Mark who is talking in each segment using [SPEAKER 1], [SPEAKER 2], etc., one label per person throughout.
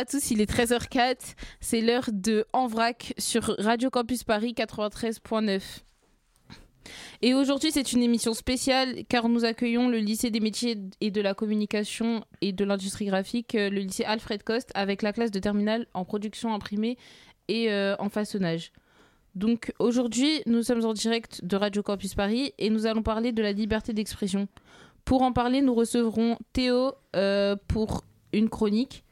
[SPEAKER 1] à tous, il est 13h04, c'est l'heure de En Vrac sur Radio Campus Paris 93.9. Et aujourd'hui, c'est une émission spéciale car nous accueillons le lycée des métiers et de la communication et de l'industrie graphique, euh, le lycée Alfred Coste, avec la classe de terminale en production imprimée et euh, en façonnage. Donc aujourd'hui, nous sommes en direct de Radio Campus Paris et nous allons parler de la liberté d'expression. Pour en parler, nous recevrons Théo euh, pour une chronique,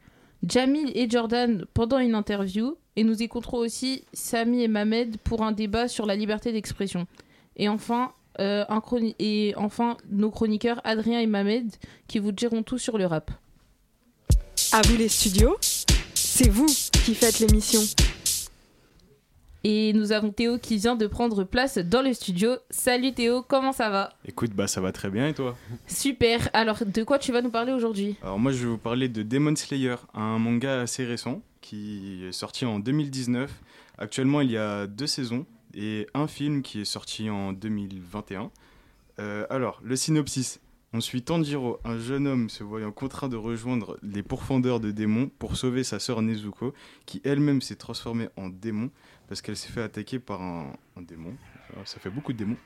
[SPEAKER 1] Jamil et Jordan pendant une interview, et nous écouterons aussi Samy et Mamed pour un débat sur la liberté d'expression. Et enfin, euh, et enfin, nos chroniqueurs Adrien et Mamed qui vous diront tout sur le rap.
[SPEAKER 2] À vous les studios, c'est vous qui faites l'émission.
[SPEAKER 1] Et nous avons Théo qui vient de prendre place dans le studio. Salut Théo, comment ça va?
[SPEAKER 3] Écoute, bah ça va très bien et toi?
[SPEAKER 1] Super. Alors, de quoi tu vas nous parler aujourd'hui?
[SPEAKER 3] Alors moi je vais vous parler de Demon Slayer, un manga assez récent qui est sorti en 2019. Actuellement il y a deux saisons et un film qui est sorti en 2021. Euh, alors, le synopsis. On suit Tanjiro, un jeune homme se voyant contraint de rejoindre les pourfendeurs de démons pour sauver sa sœur Nezuko, qui elle-même s'est transformée en démon parce qu'elle s'est fait attaquer par un, un démon. Alors, ça fait beaucoup de démons.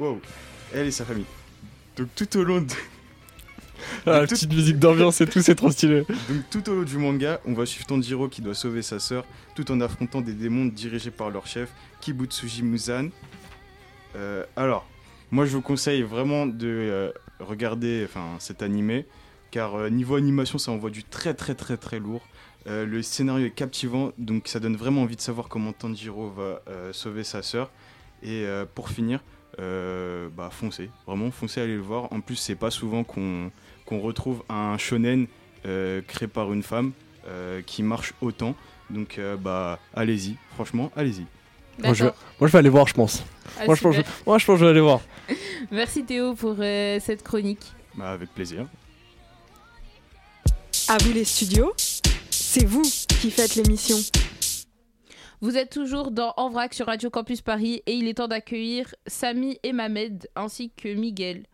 [SPEAKER 3] Wow, elle et sa famille. Donc tout au long de,
[SPEAKER 4] Ah, la
[SPEAKER 3] tout-
[SPEAKER 4] petite musique d'ambiance et tout, c'est trop stylé.
[SPEAKER 3] Donc tout au long du manga, on va suivre Tanjiro qui doit sauver sa sœur tout en affrontant des démons dirigés par leur chef Kibutsuji Muzan. Euh, alors, moi je vous conseille vraiment de euh, regarder cet animé car euh, niveau animation ça envoie du très très très très lourd. Euh, le scénario est captivant donc ça donne vraiment envie de savoir comment Tanjiro va sauver sa sœur. Et pour finir, bah foncez, vraiment foncez aller le voir. En plus c'est pas souvent qu'on retrouve un shonen créé par une femme qui marche autant. Donc bah allez-y, franchement, allez-y.
[SPEAKER 4] Moi, je vais-
[SPEAKER 1] D'accord.
[SPEAKER 4] Moi, je vais aller voir, je pense.
[SPEAKER 1] Ah,
[SPEAKER 4] moi, je pense je... moi, je pense que je vais aller voir.
[SPEAKER 1] Merci Théo pour euh, cette chronique.
[SPEAKER 3] Bah avec plaisir.
[SPEAKER 2] À vous les studios, c'est vous qui faites l'émission.
[SPEAKER 1] Vous êtes toujours dans En Vrac sur Radio Campus Paris et il est temps d'accueillir Samy et Mamed ainsi que Miguel.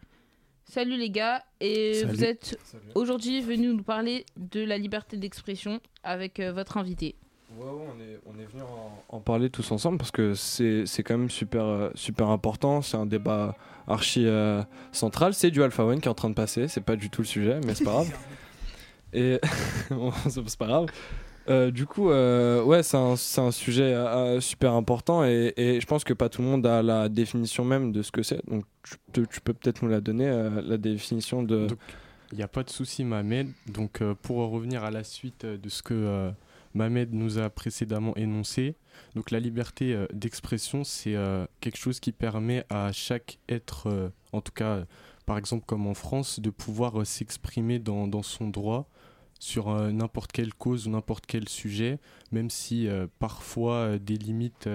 [SPEAKER 1] Salut les gars, et
[SPEAKER 4] Salut.
[SPEAKER 1] vous êtes aujourd'hui venus nous parler de la liberté d'expression avec euh, votre invité.
[SPEAKER 4] Ouais, ouais, on est, on est venus en, en parler tous ensemble parce que c'est quand même super, euh, super important. C'est un débat archi euh, central. C'est du Alpha One qui est en train de passer. C'est pas du tout le sujet, mais c'est pas grave. Et c'est pas grave. Euh, du coup, euh, ouais, c'est un, sujet super important et, et je pense que pas tout le monde a la définition même de ce que c'est. Donc, tu, peux- tu peux peut-être nous la donner, la définition de.
[SPEAKER 5] Il n'y a pas de souci, Mamed. Donc, pour revenir à la suite de ce que Mamed nous a précédemment énoncé, donc la liberté euh, d'expression, c'est euh, quelque chose qui permet à chaque être, euh, en tout cas, par exemple comme en France, de pouvoir s'exprimer dans, son droit sur n'importe quelle cause ou n'importe quel sujet, même si parfois des limites,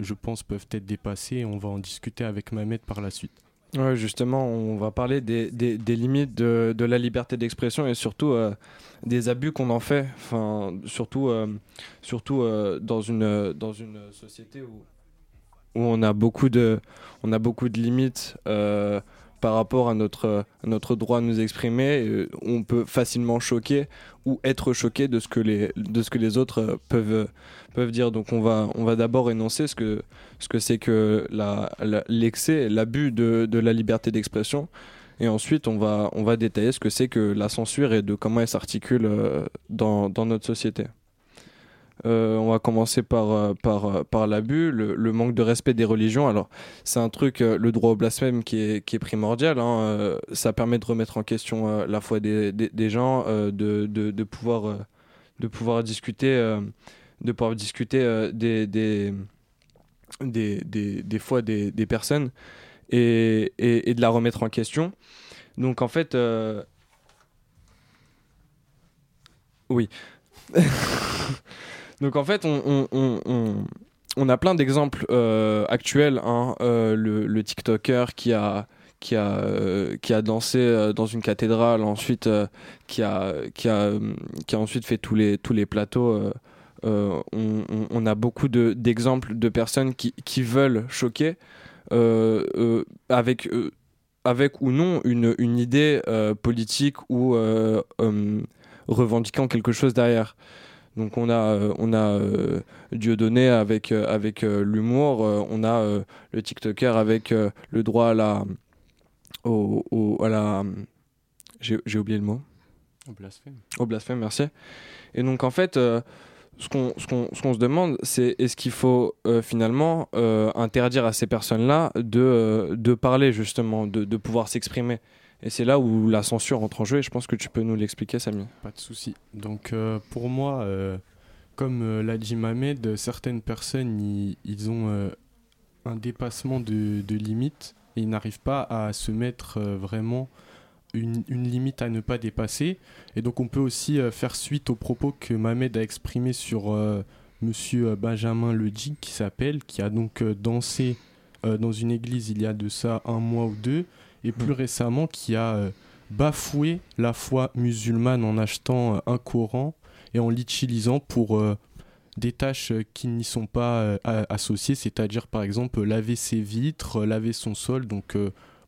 [SPEAKER 5] je pense, peuvent être dépassées. Et on va en discuter avec Mamed par la suite.
[SPEAKER 4] Justement, on va parler des, limites de, la liberté d'expression et surtout euh, des abus qu'on en fait. Surtout, euh, surtout euh, dans, une, dans une société où, on, a beaucoup de, limites par rapport à notre, notre droit à nous exprimer. Euh, on peut facilement choquer ou être choqué de ce que les, de ce que les autres euh, peuvent, peuvent dire. Donc on va, on va d'abord énoncer ce que ce que c'est que l'excès, l'abus de, de la liberté d'expression. Et ensuite, on va, on va détailler ce que c'est que la censure et de comment elle s'articule euh, dans, dans notre société. Euh, on va commencer par, euh, par, euh, par l'abus, le, manque de respect des religions. Alors, c'est un truc, le droit au blasphème qui est, qui est primordial. hein. Ça permet de remettre en question la foi des, des, gens, de, de, de pouvoir, de pouvoir discuter, de pouvoir discuter des, des, des, des, des fois des, des personnes et, et, de la remettre en question. Donc en fait, oui. Donc en fait, on, a plein d'exemples euh, actuels. hein. Euh, le, TikToker qui a qui a, euh, qui a dansé dans une cathédrale, ensuite qui, a, qui, a, qui a ensuite fait tous les, tous les plateaux. on, a beaucoup de- d'exemples de, personnes qui, qui veulent choquer avec, avec ou non une, une idée politique ou revendiquant quelque chose derrière. Donc on a, euh, on a euh, Dieudonné avec, euh, avec l'humour, on a le TikToker avec le droit à la... Au, au- à la j'ai oublié le mot.
[SPEAKER 5] Blasphème.
[SPEAKER 4] Au blasphème, merci. Et donc en fait, euh, ce qu'on ce se demande, c'est est-ce qu'il faut euh, finalement euh, interdire à ces personnes-là de, de parler justement, de, de pouvoir s'exprimer? Et c'est là où la censure entre en jeu, et je pense que tu peux nous l'expliquer, Samy.
[SPEAKER 5] Pas de souci. Donc euh, pour moi, euh, comme euh, l'a dit Mamed, certaines personnes, ils, ils ont un dépassement de, de limite et ils n'arrivent pas à se mettre vraiment une, une limite à ne pas dépasser. Et donc on peut aussi faire suite aux propos que Mamed a exprimés sur Monsieur Benjamin Ledig, qui s'appelle, qui a donc dansé dans une église il y a de ça un mois ou deux, et plus récemment qui a euh, bafoué la foi musulmane en achetant euh, un Coran et en l'utilisant pour euh, des tâches qui n'y sont pas a- associées, c'est-à-dire par exemple laver ses vitres, laver son sol. Donc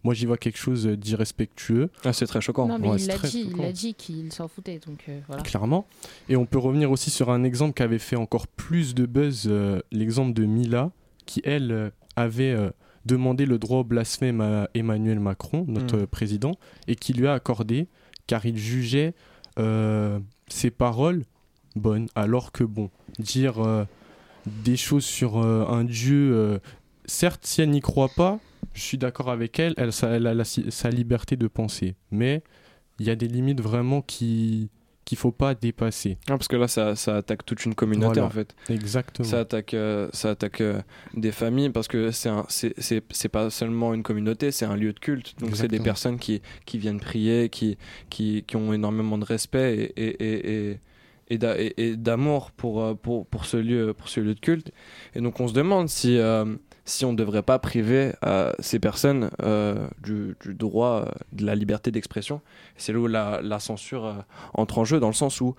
[SPEAKER 5] moi j'y vois quelque chose d'irrespectueux.
[SPEAKER 4] Ah, c'est très choquant.
[SPEAKER 1] Non, mais
[SPEAKER 5] Ouais,
[SPEAKER 1] il l'a
[SPEAKER 5] très
[SPEAKER 1] dit, il
[SPEAKER 5] choquant.
[SPEAKER 1] a dit qu'il s'en foutait, donc euh, voilà.
[SPEAKER 5] clairement. Et on peut revenir aussi sur un exemple qui avait fait encore plus de buzz, euh, l'exemple de Mila, qui elle avait euh, demandé le droit au blasphème à Emmanuel Macron, notre
[SPEAKER 4] Mm.
[SPEAKER 5] président, et qui lui a accordé, car il jugeait euh, ses paroles bonnes, alors que bon, dire euh, des choses sur euh, un Dieu, certes, si elle n'y croit pas, je suis d'accord avec elle, elle, ça- elle a la- sa liberté de penser, mais il y a des limites vraiment qui qu'il faut pas dépasser.
[SPEAKER 4] Ah, parce que là, ça, ça attaque toute une communauté
[SPEAKER 5] Voilà.
[SPEAKER 4] en fait.
[SPEAKER 5] Exactement.
[SPEAKER 4] Ça attaque, euh, ça attaque euh, des familles parce que c'est pas seulement une communauté, c'est un lieu de culte. Donc c'est des personnes qui, qui viennent prier, qui, qui, qui ont énormément de respect et, et, et, et, et d'a- et- et d'amour pour, euh, pour, pour, ce lieu, pour ce lieu de culte. Et donc on se demande si, euh, si on ne devrait pas priver euh, ces personnes euh, du, droit, euh, de la liberté d'expression. C'est là où la, censure entre en jeu, dans le sens où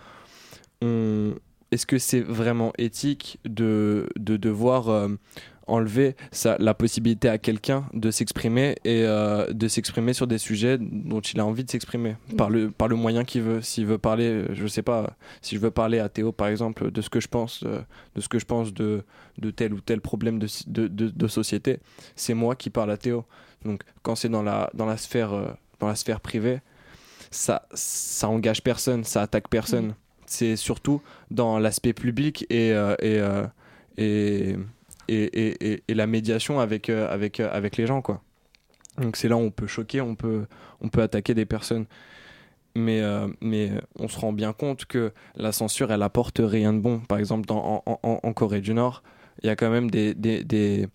[SPEAKER 4] est-ce que c'est vraiment éthique de, de devoir enlever sa- la possibilité à quelqu'un de s'exprimer et euh, de s'exprimer sur des sujets dont il a envie de s'exprimer par le, par le moyen qu'il veut. S'il veut parler je sais pas si je veux parler à Théo par exemple de ce que je pense euh, de ce que je pense de, de tel ou tel problème de, de, de- de société c'est moi qui parle à Théo. Donc quand c'est dans la, dans la sphère euh, dans la sphère privée ça ça engage personne ça attaque personne. C'est surtout dans l'aspect public et, et, et, et, la médiation avec, euh, avec, euh, avec les gens. Quoi. Donc c'est là où on peut choquer, on peut, on peut attaquer des personnes. Mais, euh, mais on se rend bien compte que la censure, elle apporte rien de bon. Par exemple, en, Corée du Nord, il y a quand même des, des, des,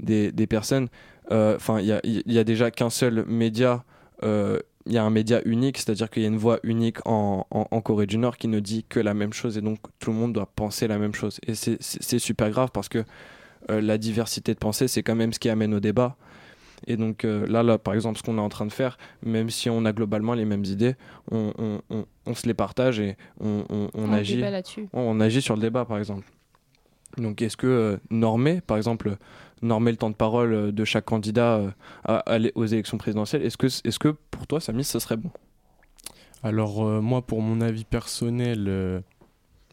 [SPEAKER 4] des, personnes. Enfin, il y a, y a déjà qu'un seul média. il y a un média unique, c'est-à-dire qu'il y a une voix unique en, en, en Corée du Nord qui ne dit que la même chose et donc tout le monde doit penser la même chose. Et c'est- super grave parce que la diversité de pensée, c'est quand même ce qui amène au débat. Et donc euh, là, là, par exemple, ce qu'on est en train de faire, même si on a globalement les mêmes idées, on, on, on, on se les partage et on, on, on
[SPEAKER 1] On
[SPEAKER 4] agit, on agit sur le débat, par exemple. Donc est-ce que euh, normer, par exemple, normer le temps de parole euh, de chaque candidat euh, à- aux élections présidentielles, est-ce que, est que pour toi, Samy, ce serait bon?
[SPEAKER 5] Alors euh, moi, pour mon avis personnel, euh,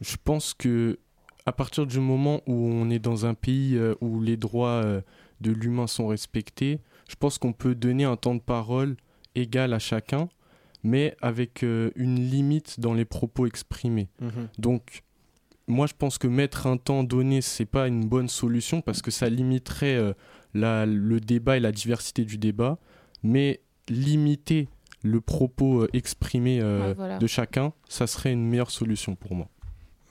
[SPEAKER 5] je pense que à partir du moment où on est dans un pays euh, où les droits euh, de l'humain sont respectés, je pense qu'on peut donner un temps de parole égal à chacun, mais avec euh, une limite dans les propos exprimés. Donc, moi, je pense que mettre un temps donné, c'est pas une bonne solution parce que ça limiterait euh, la- le débat et la diversité du débat, mais limiter le propos euh, exprimé euh,
[SPEAKER 1] Ouais, voilà.
[SPEAKER 5] de chacun, ça serait une meilleure solution pour moi.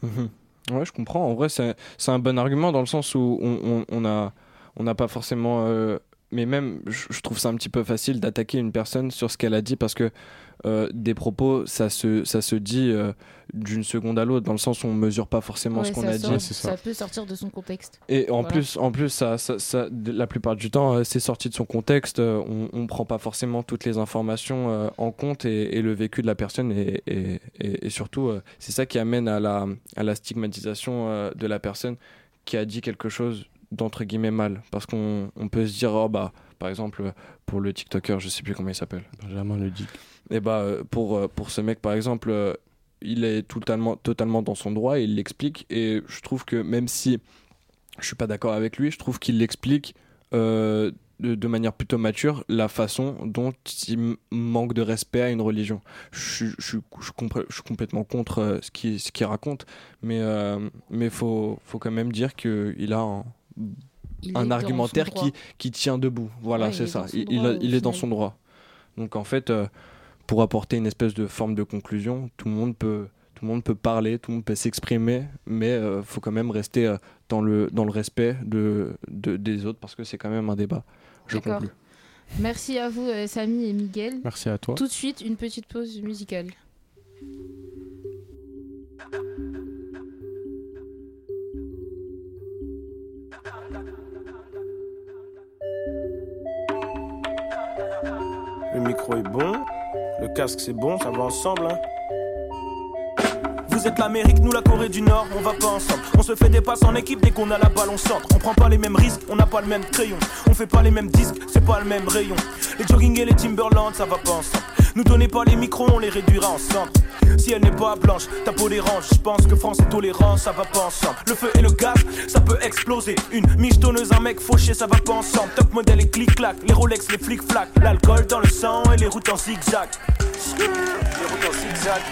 [SPEAKER 4] Mhm. Ouais, je comprends. En vrai, c'est un bon argument dans le sens où on, on, on n'a pas forcément euh, mais même, je trouve ça un petit peu facile d'attaquer une personne sur ce qu'elle a dit parce que euh, des propos, ça se, ça se dit euh, d'une seconde à l'autre, dans le sens où on mesure pas forcément
[SPEAKER 1] Ouais,
[SPEAKER 4] ce qu'on a
[SPEAKER 1] sort-
[SPEAKER 4] dit.
[SPEAKER 5] ça.
[SPEAKER 1] ça peut sortir de son contexte.
[SPEAKER 4] Et en
[SPEAKER 1] Voilà.
[SPEAKER 4] plus, en plus ça, ça, la plupart du temps, euh, c'est sorti de son contexte. euh, on ne prend pas forcément toutes les informations euh, en compte et, et le vécu de la personne. Et, et- et- et surtout, euh, c'est ça qui amène à la, à la stigmatisation euh, de la personne qui a dit quelque chose d'entre guillemets mal. Parce qu'on on peut se dire, oh, bah, par exemple, pour le TikToker, je sais plus comment il s'appelle.
[SPEAKER 5] Benjamin le dit.
[SPEAKER 4] Et bah, euh, pour, euh, pour ce mec, par exemple, euh, il est totalement, totalement dans son droit et il l'explique. Et je trouve que même si je suis pas d'accord avec lui, je trouve qu'il l'explique euh, de, de manière plutôt mature la façon dont il manque de respect à une religion. Je, suis- je, je, je suis complètement contre euh, ce qu'il ce qu'il raconte, mais il mais faut, faut quand même dire qu'il a un,
[SPEAKER 1] Il
[SPEAKER 4] un argumentaire qui, qui tient debout. Voilà,
[SPEAKER 1] Ouais,
[SPEAKER 4] c'est
[SPEAKER 1] est
[SPEAKER 4] ça. Il,
[SPEAKER 1] droit,
[SPEAKER 4] il a-
[SPEAKER 1] au
[SPEAKER 4] il est dans son droit. Donc en fait, euh, pour apporter une espèce de forme de conclusion, tout le monde peut, tout le monde peut parler, tout le monde peut s'exprimer, mais il faut quand même rester euh, dans, le, dans le respect de, de- des autres parce que c'est quand même un débat. Je
[SPEAKER 1] D'accord.
[SPEAKER 4] conclue.
[SPEAKER 1] Merci à vous, euh, Samy et Miguel.
[SPEAKER 5] Merci à toi.
[SPEAKER 1] Tout de suite, une petite pause musicale.
[SPEAKER 6] Micro est bon, le casque c'est bon, ça va ensemble. Hein. Vous êtes l'Amérique, nous la Corée du Nord, on va pas ensemble. On se fait des passes en équipe dès qu'on a la balle, on centre. On prend pas les mêmes risques, on n'a pas le même crayon. On fait pas les mêmes disques, c'est pas le même rayon. Les jogging et les Timberland, ça va pas ensemble. Nous donnez pas les micros, on les réduira en centre. Si elle n'est pas blanche, ta peau dérange. Je pense que France est tolérant, ça va pas ensemble. Le feu et le gaz, ça peut exploser. Une michetonneuse, un mec fauché, ça va pas ensemble. Top modèle et clic-clac, les Rolex, les flic-flac. L'alcool dans le sang et les routes en zigzag. Les routes en zigzag.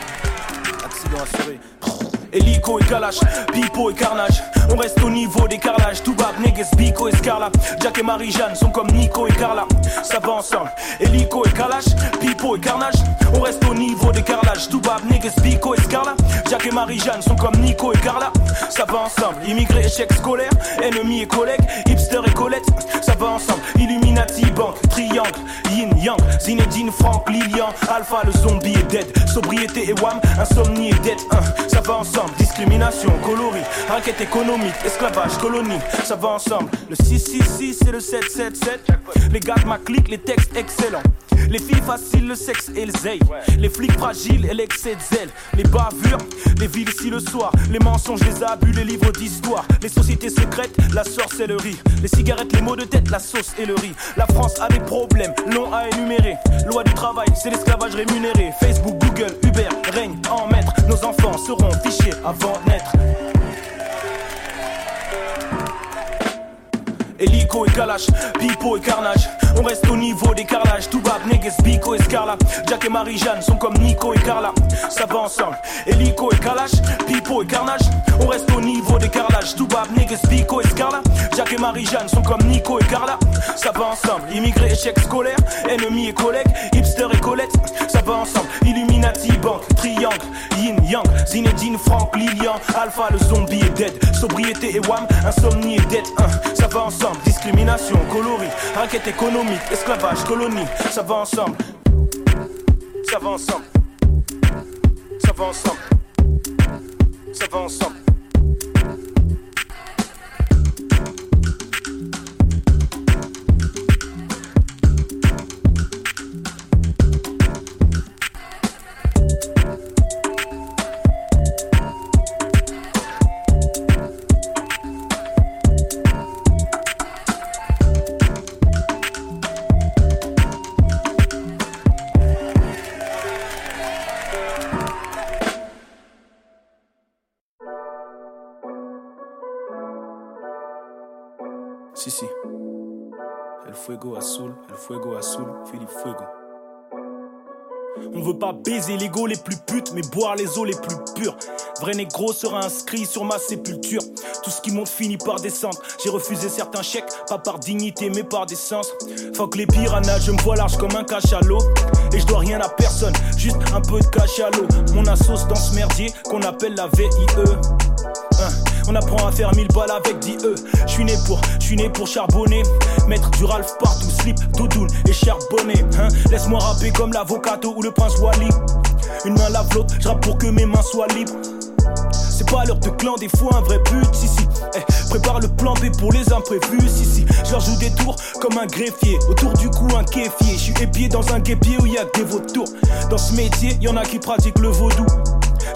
[SPEAKER 6] silence, oui. Hélico et Kalash, Pipo et Carnage. On reste au niveau des carrelages. Toubab, Neges, Bico et Scarla. Jack et Marie-Jeanne sont comme Nico et Carla. Ça va ensemble. Hélico et Kalash, Pipo et Carnage. On reste au niveau des carrelages. Toubab, Neges, Bico et Scarla. Jack et Marie-Jeanne sont comme Nico et Carla. Ça va ensemble. Immigrés, échec scolaire. Ennemis et collègues. Hipster et Colette. Ça va ensemble. Illuminati, banque, triangle. Yin, Yang. Zinedine, Franck, Lilian. Alpha, le zombie est dead. Sobriété et wham. Insomnie et dette. Hein. Ça va ensemble. Discrimination, coloris. Raquette économique. Esclavage, colonie. Ça va ensemble. Le 666 et le 777. Les gars de ma clique, les textes excellents. Les filles faciles, le sexe et le zeil. Les flics fragiles et l'excès de zèle. Les bavures, les villes ici le soir. Les mensonges, les abus, les livres d'histoire. Les sociétés secrètes, la sorcellerie. Les cigarettes, les mots de tête, la sauce et le riz. La France a des problèmes, longs à énumérer. Loi du travail, c'est l'esclavage rémunéré. Facebook, Google, Uber règne en maître. Nos enfants seront fichés avant naître. Hélico et Kalash, Pipo et Carnage. On reste au niveau des carrelages. Toubab, Neges, Bico et Scarla. Jack et Marie-Jeanne sont comme Nico et Carla. Ça va ensemble. Hélico et Kalash, Pipo et Carnage. On reste au niveau des carrelages. Toubab, Neges, Bico et Scarla. Jack et Marie-Jeanne sont comme Nico et Carla. Ça va ensemble. Immigrés, échec scolaire. Ennemis et collègues. Hipster et Colette. Ça va ensemble. Illuminati, banque, triangle. Yin, Yang. Zinedine, Franck, Lilian. Alpha, le zombie est dead. Sobriété et wham. Insomnie et dette. Hein. Ça va ensemble. Discrimination, coloris. Raquette économique. Esclavage, colonie. Ça va ensemble. Ça va ensemble. Ça va ensemble. Ça va ensemble. Si, si. El fuego azul, el fuego azul, Philippe Fuego. On veut pas baiser les go les plus putes, mais boire les eaux les plus pures. Vrai négro sera inscrit sur ma sépulture. Tout ce qui monte finit par descendre. J'ai refusé certains chèques, pas par dignité, mais par décence. Fuck les piranhas, je me vois large comme un cachalot. Et je dois rien à personne, juste un peu de cachalot. Mon assos dans ce merdier qu'on appelle la VIE. On apprend à faire mille balles avec 10 E. Je suis né pour, je suis né pour charbonner. Mettre du Ralph partout, slip, doudoune et charbonner. Hein. Laisse-moi rapper comme l'avocato ou le prince Wally. Une main lave l'autre, je pour que mes mains soient libres. C'est pas l'heure de clan, des fois un vrai but, si si. Eh, prépare le plan B pour les imprévus, si si. Je leur joue des tours comme un greffier, autour du cou un kéfier. Je suis épié dans un guépier où y a que des vautours. Dans ce métier, y en a qui pratiquent le vaudou.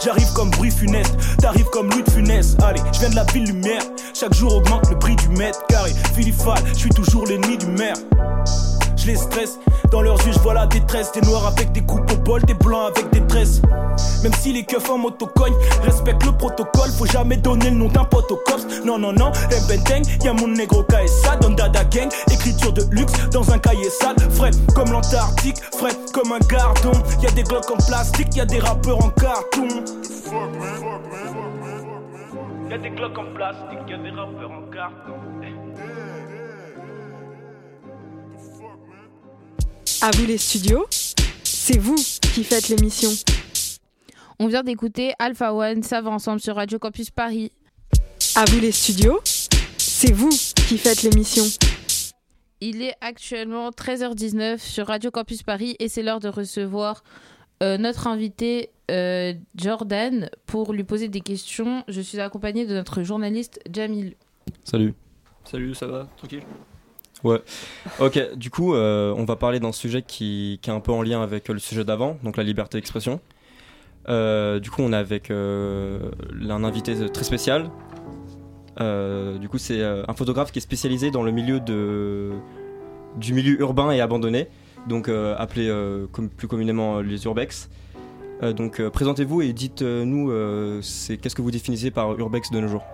[SPEAKER 6] J'arrive comme bruit funeste, t'arrives comme Louis de. Allez, je viens de la ville lumière. Chaque jour augmente le prix du mètre carré. Philippe je suis toujours l'ennemi du maire. Les stresse, dans leurs yeux je vois la détresse. Des noirs avec des coupes au bol, des blancs avec des tresses. Même si les keufs en moto cognent, respecte le protocole. Faut jamais donner le nom d'un pote au cops. Non, non, non, Benteng, y'a mon négro KSA, Don Dada Gang. Écriture de luxe dans un cahier sale. Frais comme l'Antarctique, frais comme un gardon. Y'a des glocks en plastique, y'a des rappeurs en carton. Y'a des glocks en plastique, y'a des rappeurs en carton.
[SPEAKER 2] À vous les studios, c'est vous qui faites l'émission.
[SPEAKER 1] On vient d'écouter Alpha One, ça va ensemble sur Radio Campus Paris.
[SPEAKER 2] À vous les studios, c'est vous qui faites l'émission.
[SPEAKER 1] Il est actuellement 13h19 sur Radio Campus Paris et c'est l'heure de recevoir euh, notre invité euh, Jordan pour lui poser des questions. Je suis accompagnée de notre journaliste Jamil.
[SPEAKER 7] Salut. Salut, ça va? Tranquille? Ouais. Ok, du coup, euh, on va parler d'un sujet qui, est un peu en lien avec le sujet d'avant, donc la liberté d'expression. Euh, du coup, on est avec euh, un invité très spécial. du coup, c'est un photographe qui est spécialisé dans le milieu du milieu urbain et abandonné, donc appelé plus communément les urbex. donc, présentez-vous et dites-nous qu'est-ce que vous définissez par urbex de nos jours?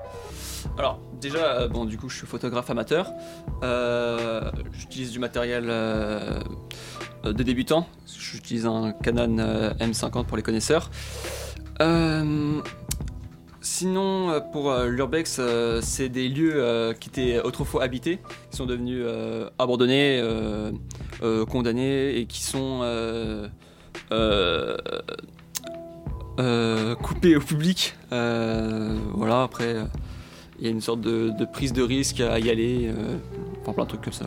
[SPEAKER 8] Alors, déjà, euh, bon, du coup, je suis photographe amateur. Euh, j'utilise du matériel euh, de débutant. J'utilise un Canon M50 pour les connaisseurs. sinon, pour l'urbex, c'est des lieux qui étaient autrefois habités, qui sont devenus abandonnés, condamnés et qui sont coupés au public. voilà, après il y a une sorte de, prise de risque à y aller, euh, enfin plein de trucs comme ça.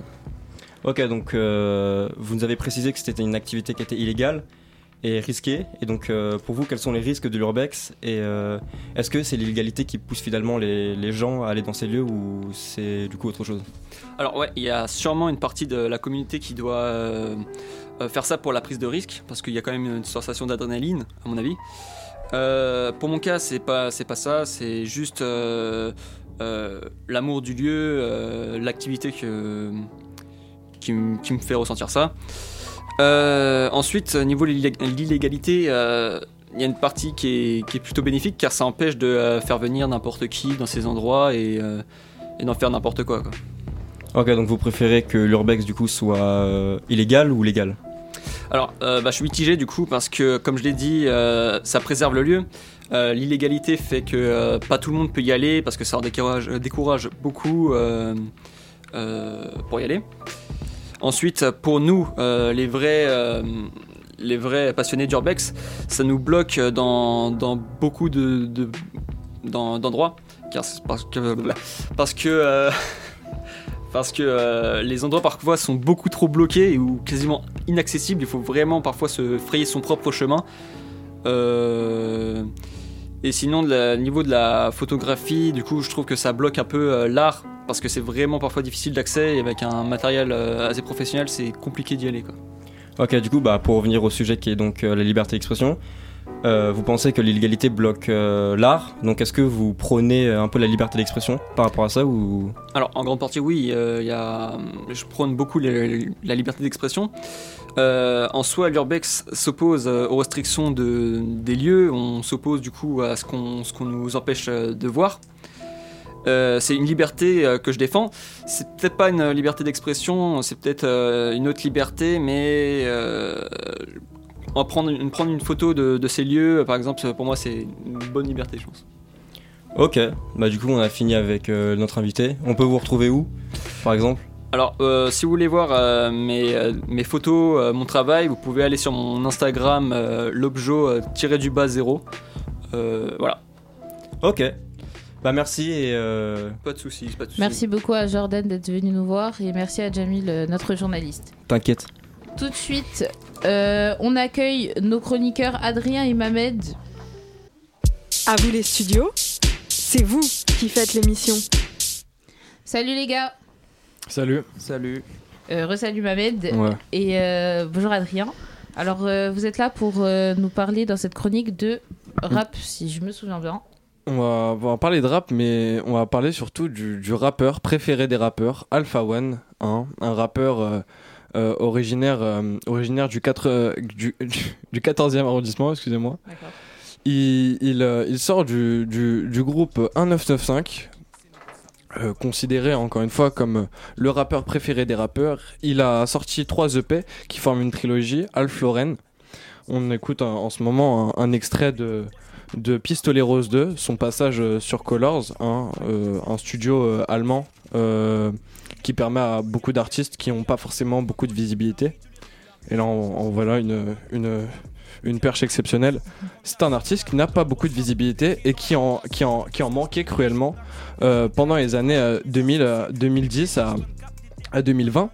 [SPEAKER 7] Ok, donc euh, vous nous avez précisé que c'était une activité qui était illégale et risquée. Et donc euh, pour vous, quels sont les risques de l'urbex Et est-ce que c'est l'illégalité qui pousse finalement les, gens à aller dans ces lieux ou c'est du coup autre chose?
[SPEAKER 8] Alors ouais, il y a sûrement une partie de la communauté qui doit faire ça pour la prise de risque, parce qu'il y a quand même une sensation d'adrénaline, à mon avis. pour mon cas, c'est pas c'est pas ça, c'est juste l'amour du lieu, euh, l'activité que, qui, me fait ressentir ça. Euh, ensuite, niveau de l'illégalité, il y a une partie qui est, plutôt bénéfique car ça empêche de faire venir n'importe qui dans ces endroits et, d'en faire n'importe quoi,
[SPEAKER 7] Ok, donc vous préférez que l'urbex du coup soit illégal ou légal?
[SPEAKER 8] Alors, bah, je suis mitigé du coup parce que, comme je l'ai dit, ça préserve le lieu. Euh, l'illégalité fait que euh, pas tout le monde peut y aller parce que ça euh, décourage beaucoup pour y aller. Ensuite, pour nous, les vrais les vrais passionnés d'urbex, ça nous bloque dans, beaucoup de, d'endroits, parce que les endroits parfois sont beaucoup trop bloqués ou quasiment inaccessibles. Il faut vraiment parfois se frayer son propre chemin. Et sinon, au niveau de la photographie, du coup, je trouve que ça bloque un peu euh, l'art parce que c'est vraiment parfois difficile d'accès et avec un matériel euh, assez professionnel, c'est compliqué d'y aller. Quoi.
[SPEAKER 7] Ok, du coup, bah, pour revenir au sujet qui est donc euh, la liberté d'expression, vous pensez que l'illégalité bloque l'art? Donc, est-ce que vous prônez un peu la liberté d'expression par rapport à ça ou?
[SPEAKER 8] Alors, en grande partie, oui. y a, je prône beaucoup la liberté d'expression. Euh, en soi, l'urbex s'oppose euh, aux restrictions de, des lieux, on s'oppose du coup à ce qu'on nous empêche euh, de voir. c'est une liberté que je défends. C'est peut-être pas une liberté d'expression, c'est peut-être une autre liberté, mais en prendre, une, prendre une photo de, de, ces lieux, par exemple, pour moi, c'est une bonne liberté, je pense.
[SPEAKER 7] Ok, bah du coup, on a fini avec notre invité. On peut vous retrouver où, par exemple?
[SPEAKER 8] Alors, euh, si vous voulez voir euh, mes, euh, mes, photos, mon travail, vous pouvez aller sur mon Instagram, l'objo-du-bas 0. voilà.
[SPEAKER 7] Ok. Bah merci et euh,
[SPEAKER 8] Pas de soucis, pas de soucis.
[SPEAKER 1] Merci beaucoup à Jordan d'être venu nous voir et merci à Jamil, notre journaliste.
[SPEAKER 7] t'inquiète.
[SPEAKER 1] Tout de suite, euh, on accueille nos chroniqueurs Adrien et Mamed.
[SPEAKER 2] À vous les studios, c'est vous qui faites l'émission.
[SPEAKER 1] Salut les gars,
[SPEAKER 4] Salut.
[SPEAKER 7] Salut.
[SPEAKER 1] euh, re-salut Mamed
[SPEAKER 4] Ouais.
[SPEAKER 1] et euh, bonjour Adrien. Alors euh, vous êtes là pour euh, nous parler dans cette chronique de rap, si je me souviens bien.
[SPEAKER 4] On va, on va parler de rap, mais on va parler surtout du, du rappeur préféré des rappeurs, Alpha One, hein, un rappeur euh, euh, originaire, euh, originaire du, 4, euh, du, du, du 14e arrondissement, excusez-moi.
[SPEAKER 1] D'accord.
[SPEAKER 4] Il, il, euh, il sort du, du, du groupe 1995, euh, considéré encore une fois comme le rappeur préféré des rappeurs. Il a sorti trois EP qui forment une trilogie, Alf Lauren. On écoute en, en ce moment un, extrait de, de Pistolet Rose 2, son passage euh, sur Colors, hein, euh, un studio euh, allemand euh, qui permet à beaucoup d'artistes qui n'ont pas forcément beaucoup de visibilité. Et là, on, on voilà une, une, une perche exceptionnelle. C'est un artiste qui n'a pas beaucoup de visibilité et qui en, qui en, qui en manquait cruellement euh, pendant les années euh, 2000, euh, 2010 à, à 2020.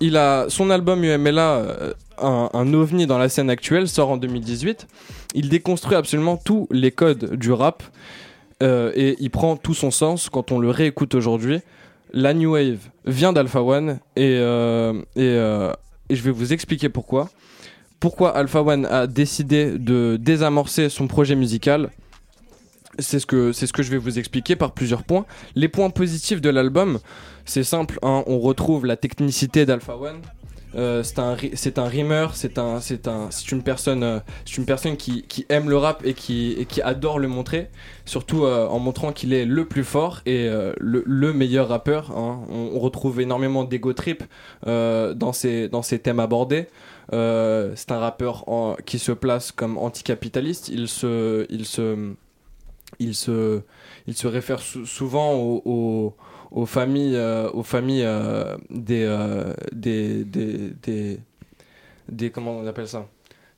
[SPEAKER 4] Il a son album UMLA, euh, un, ovni dans la scène actuelle, sort en 2018. Il déconstruit absolument tous les codes du rap euh, et il prend tout son sens quand on le réécoute aujourd'hui. La New Wave vient d'Alpha One et, euh, et, euh, et je vais vous expliquer pourquoi. Pourquoi Alpha One a décidé de désamorcer son projet musical c'est ce que je vais vous expliquer par plusieurs points. Les points positifs de l'album, c'est simple. hein, on retrouve la technicité d'Alpha One. Euh, c'est un c'est rimeur, c'est un c'est un c'est une personne euh, qui, aime le rap et qui adore le montrer, surtout euh, en montrant qu'il est le plus fort et le, le meilleur rappeur. hein. On, retrouve énormément d'ego trip dans ces dans ces thèmes abordés. Euh, c'est un rappeur qui se place comme anticapitaliste. Il se il se il se, il se réfère sou- souvent aux, familles, euh, aux familles euh, des, des, des, des- comment on appelle ça,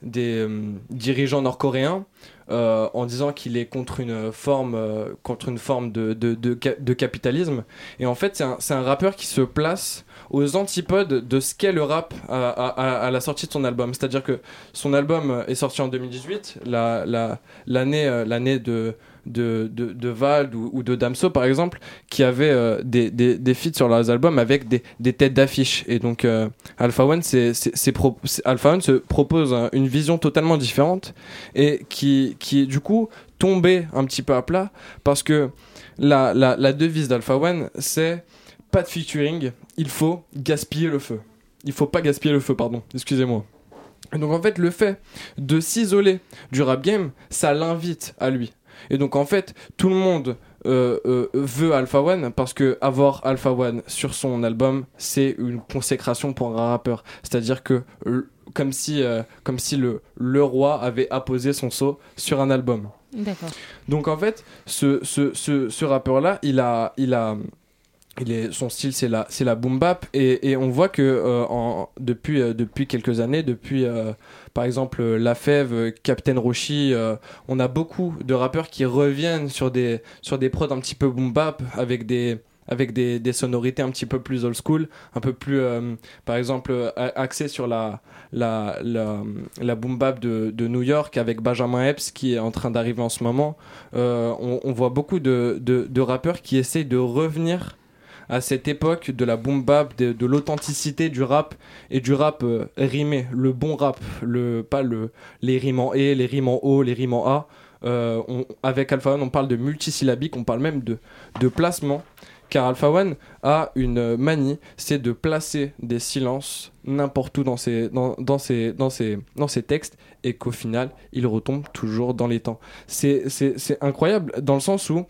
[SPEAKER 4] des euh, dirigeants nord-coréens, euh, en disant qu'il est contre une forme, euh, contre une forme de, de, de, ca- de capitalisme. Et en fait, c'est un, un rappeur qui se place aux antipodes de ce qu'est le rap à, la sortie de son album. C'est-à-dire que son album est sorti en 2018, la- la- l'année l'année de, de, de, de Vald ou, de Damso par exemple, qui avaient euh, des, des, des feats sur leurs albums avec des, des têtes d'affiche. Et donc euh, Alpha One, c'est, pro- Alpha One se propose un- une vision totalement différente et qui, qui est du coup tombée un petit peu à plat parce que la, la, la devise d'Alpha One, c'est pas de featuring, il faut gaspiller le feu. Il faut pas gaspiller le feu, pardon, excusez-moi. Donc en fait, le fait de s'isoler du rap game, ça l'invite à lui. Et donc en fait, tout le monde euh, euh, veut Alpha One parce que avoir Alpha One sur son album, c'est une consécration pour un rappeur. C'est-à-dire que comme si, euh, comme si le, le roi avait apposé son sceau sur un album.
[SPEAKER 1] D'accord.
[SPEAKER 4] Donc en fait, ce, ce, ce, ce rappeur-là, il a, il a, il est, son style c'est la, c'est la boom bap et, et on voit que euh, en, depuis, euh, depuis quelques années, depuis euh, par exemple euh, La Fève, euh, Captain Roshi, euh, on a beaucoup de rappeurs qui reviennent sur des, sur des prods un petit peu boom bap avec des avec des, des sonorités un petit peu plus old school, un peu plus, par exemple, axé sur la, la, la, la boom bap de, de New York avec Benjamin Epps qui est en train d'arriver en ce moment. On, on voit beaucoup de, de, de rappeurs qui essayent de revenir à cette époque de la boom bap, de, l'authenticité du rap et du rap euh, rimé, le bon rap, pas le, les rimes en E, les rimes en O, les rimes en A. Euh, avec Alpha One, on parle de multisyllabique, on parle même de, de placement. Car Alpha One a une manie, c'est de placer des silences n'importe où dans ses, dans, dans, dans, ses, dans ses textes et qu'au final, il retombe toujours dans les temps. C'est incroyable dans le sens où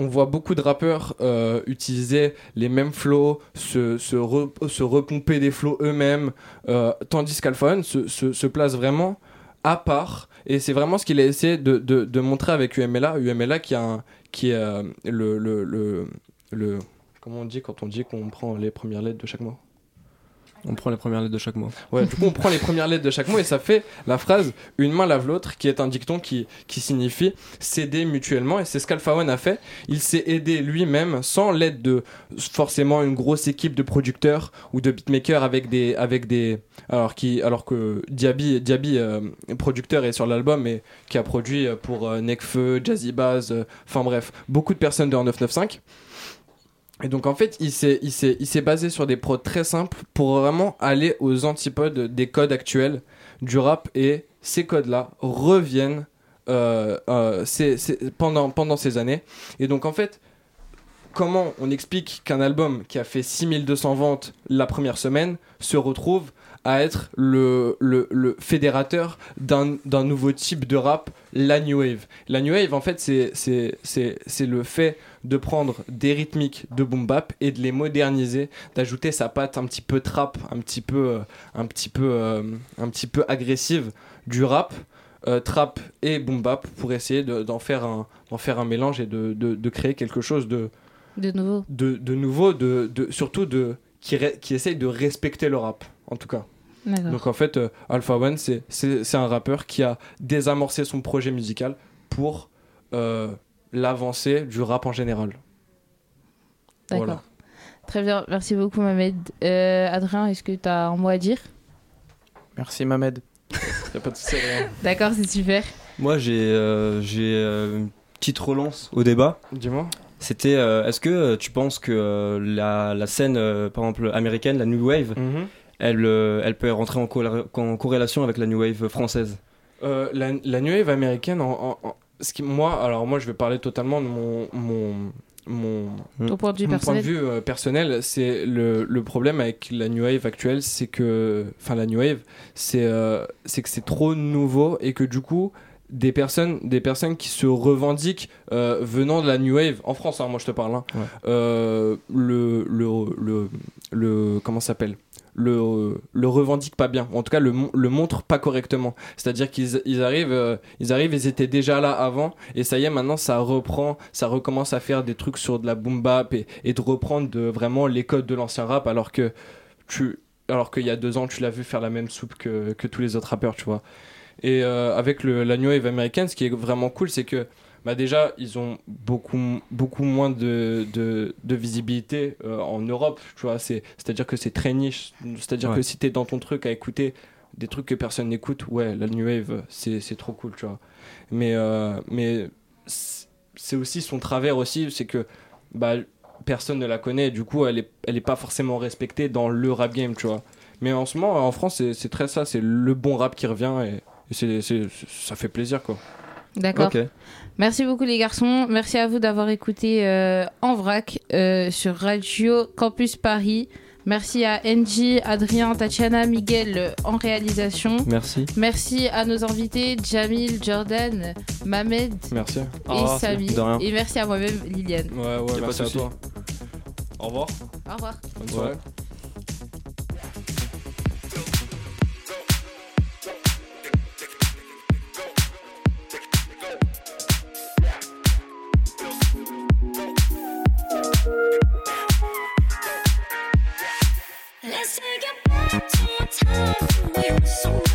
[SPEAKER 4] on voit beaucoup de rappeurs euh, utiliser les mêmes flows, se, se, re- se repomper des flows eux-mêmes, euh, tandis qu'Alpha se, place vraiment à part. Et c'est vraiment ce qu'il a essayé de, montrer avec UMLA. UMLA qui, a qui est euh, le, le, le, le- Comment on dit quand on dit qu'on prend les premières lettres de chaque mot?
[SPEAKER 7] On prend les premières lettres de chaque mot.
[SPEAKER 4] Ouais, du coup, on prend les premières lettres de chaque mot et ça fait la phrase une main lave l'autre, qui est un dicton qui, qui signifie s'aider mutuellement. Et c'est ce qu'Alpha One a fait. Il s'est aidé lui-même sans l'aide de forcément une grosse équipe de producteurs ou de beatmakers avec des. Avec des alors, qui, alors que Diaby, Diaby euh, producteur, est sur l'album et qui a produit pour euh, Nekfeu, Jazzy Bass, euh, enfin bref, beaucoup de personnes de 995. Et donc en fait, il s'est, il s'est, il s'est basé sur des prods très simples pour vraiment aller aux antipodes des codes actuels du rap et ces codes-là reviennent euh, euh, pendant, pendant ces années. Et donc en fait, comment on explique qu'un album qui a fait 6200 ventes la première semaine se retrouve à être le, le, le fédérateur d'un, nouveau type de rap, la New Wave. La New Wave, en fait, c'est, le fait de prendre des rythmiques de boom bap et de les moderniser, d'ajouter sa patte un petit peu trap, un petit peu, un petit peu, euh, un petit peu agressive du rap, euh, trap et boom bap pour essayer de- d'en faire un, d'en faire un mélange et de, de, de créer quelque chose de,
[SPEAKER 1] De nouveau.
[SPEAKER 4] de, de nouveau, de, de, surtout de, qui, qui essaye de respecter le rap, en tout cas. Donc en fait, euh, Alpha One, c'est- c'est c'est un rappeur qui a désamorcé son projet musical pour euh, l'avancée du rap en général.
[SPEAKER 1] D'accord.
[SPEAKER 4] Voilà.
[SPEAKER 1] Très bien. Merci beaucoup, Mohamed. Euh, Adrien, est-ce que tu as un mot à dire?
[SPEAKER 9] Merci Mohamed.
[SPEAKER 4] Y a pas de souci, rien.
[SPEAKER 1] D'accord, c'est super.
[SPEAKER 7] Moi, j'ai euh, j'ai, euh, une petite relance au débat.
[SPEAKER 4] Dis-moi.
[SPEAKER 7] C'était, euh, est-ce que euh, tu penses que euh, la, la scène, euh, par exemple, américaine, la New Wave,
[SPEAKER 4] Mhm.
[SPEAKER 7] Elle, euh, elle peut rentrer en, corré- en corrélation avec la New Wave française
[SPEAKER 4] Euh, la, la New Wave américaine, en, en- en- ce qui, moi, alors moi je vais parler totalement de mon, mon, mon,
[SPEAKER 1] Ton point de vue
[SPEAKER 4] mon point de
[SPEAKER 1] personnel.
[SPEAKER 4] vue euh, personnel, c'est le, le problème avec la New Wave actuelle, c'est que, enfin la New Wave, c'est euh, c'est que c'est trop nouveau et que du coup, des personnes, des personnes qui se revendiquent euh, venant de la New Wave, en France, hein, moi je te parle, hein,
[SPEAKER 7] Ouais.
[SPEAKER 4] euh, le, le, le, le, comment s'appelle? Le, le revendiquent pas bien, en tout cas le, le montrent pas correctement. C'est-à-dire qu'ils ils arrivent, euh, ils arrivent, ils étaient déjà là avant, et ça y est, maintenant ça reprend, ça recommence à faire des trucs sur de la boom bap et, et de reprendre de, vraiment les codes de l'ancien rap, alors que tu, alors qu'il y a deux ans, tu l'as vu faire la même soupe que, que tous les autres rappeurs, tu vois. Et euh, avec le, la New Wave américaine, ce qui est vraiment cool, c'est que bah déjà, ils ont beaucoup, beaucoup moins de, de, de visibilité euh, en Europe, tu vois. C'est, c'est-à-dire que c'est très niche. C'est-à-dire
[SPEAKER 7] Ouais.
[SPEAKER 4] que si t'es dans ton truc à écouter des trucs que personne n'écoute, ouais, la New Wave, c'est, c'est trop cool, tu vois. Mais, euh, mais c'est aussi son travers aussi, c'est que bah, personne ne la connaît, et du coup, elle est, elle est pas forcément respectée dans le rap game, tu vois. Mais en ce moment, en France, c'est, c'est très ça, c'est le bon rap qui revient, et c'est, c'est- ça fait plaisir, quoi.
[SPEAKER 1] D'accord. Merci beaucoup les garçons. Merci à vous d'avoir écouté euh, En Vrac euh, sur Radio Campus Paris. Merci à Angie, Adrien, Tatiana, Miguel euh, en réalisation.
[SPEAKER 7] Merci.
[SPEAKER 1] Merci à nos invités Jamil, Jordan, Mamed
[SPEAKER 4] Merci.
[SPEAKER 1] et
[SPEAKER 7] Ah,
[SPEAKER 1] Samy. Et merci à moi-même Liliane.
[SPEAKER 4] Ouais, ouais, merci à toi. Au revoir.
[SPEAKER 1] Au revoir.
[SPEAKER 4] Bonne soirée.
[SPEAKER 10] Let's take it back to a time when we were so